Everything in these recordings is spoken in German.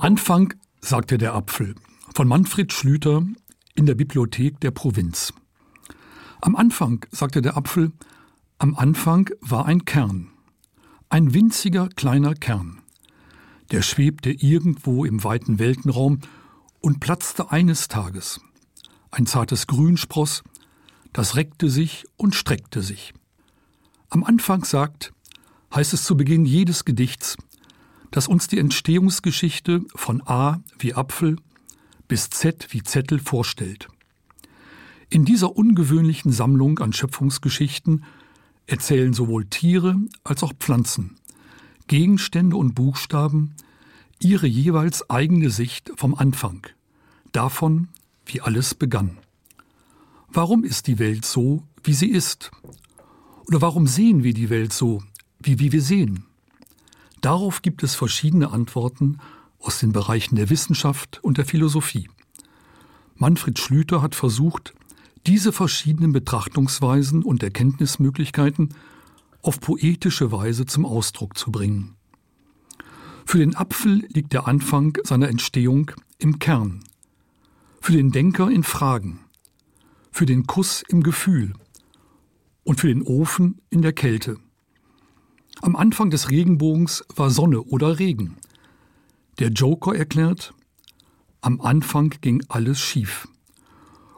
Anfang sagte der Apfel von Manfred Schlüter in der Bibliothek der Provinz. Am Anfang sagte der Apfel, am Anfang war ein Kern, ein winziger kleiner Kern. Der schwebte irgendwo im weiten Weltenraum und platzte eines Tages. Ein zartes Grünspross, das reckte sich und streckte sich. Am Anfang sagt, heißt es zu Beginn jedes Gedichts, dass uns die Entstehungsgeschichte von A wie Apfel bis Z wie Zettel vorstellt. In dieser ungewöhnlichen Sammlung an Schöpfungsgeschichten erzählen sowohl Tiere als auch Pflanzen, Gegenstände und Buchstaben ihre jeweils eigene Sicht vom Anfang, davon, wie alles begann. Warum ist die Welt so, wie sie ist? Oder warum sehen wir die Welt so, wie, wie wir sehen? Darauf gibt es verschiedene Antworten aus den Bereichen der Wissenschaft und der Philosophie. Manfred Schlüter hat versucht, diese verschiedenen Betrachtungsweisen und Erkenntnismöglichkeiten auf poetische Weise zum Ausdruck zu bringen. Für den Apfel liegt der Anfang seiner Entstehung im Kern, für den Denker in Fragen, für den Kuss im Gefühl und für den Ofen in der Kälte. Am Anfang des Regenbogens war Sonne oder Regen. Der Joker erklärt, am Anfang ging alles schief.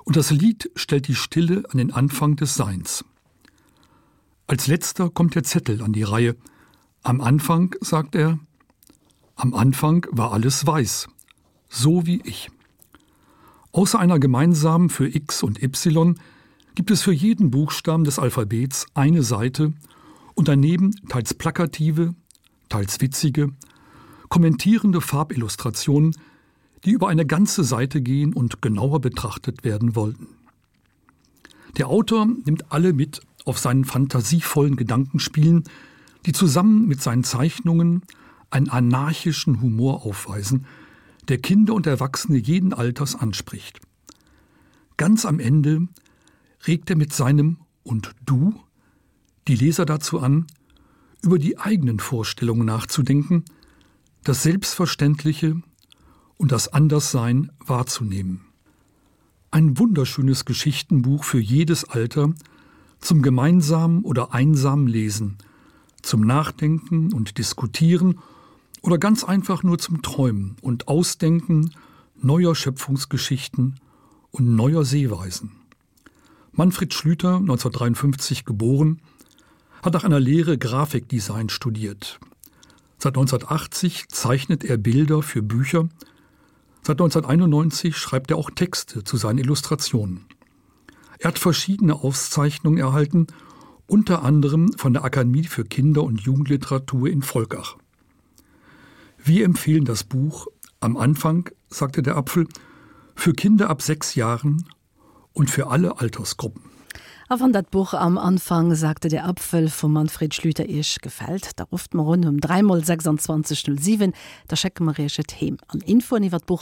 Und das Lied stellt die Stille an den Anfang des Seins. Als letzter kommt der Zettel an die Reihe. Am Anfang, sagt er, am Anfang war alles weiß, so wie ich. Außer einer gemeinsamen für X und Y gibt es für jeden Buchstaben des Alphabets eine Seite und daneben teils plakative, teils witzige, kommentierende Farbillustrationen, die über eine ganze Seite gehen und genauer betrachtet werden wollten. Der Autor nimmt alle mit auf seinen fantasievollen Gedankenspielen, die zusammen mit seinen Zeichnungen einen anarchischen Humor aufweisen, der Kinder und Erwachsene jeden Alters anspricht. Ganz am Ende regt er mit seinem und du die Leser dazu an, über die eigenen Vorstellungen nachzudenken, das Selbstverständliche und das Anderssein wahrzunehmen. Ein wunderschönes Geschichtenbuch für jedes Alter zum gemeinsamen oder einsamen Lesen, zum Nachdenken und Diskutieren oder ganz einfach nur zum Träumen und Ausdenken neuer Schöpfungsgeschichten und neuer Sehweisen. Manfred Schlüter, 1953 geboren, hat nach einer Lehre Grafikdesign studiert. Seit 1980 zeichnet er Bilder für Bücher. Seit 1991 schreibt er auch Texte zu seinen Illustrationen. Er hat verschiedene Auszeichnungen erhalten, unter anderem von der Akademie für Kinder- und Jugendliteratur in Volkach. Wir empfehlen das Buch am Anfang, sagte der Apfel, für Kinder ab sechs Jahren und für alle Altersgruppen. A van dat Buch am Anfang sagte der Apfel vom Manfred Schlüter Ich gefällt, da ruft man rund um 3 2607 der Scheckemarischet hem an Info iwwer Buch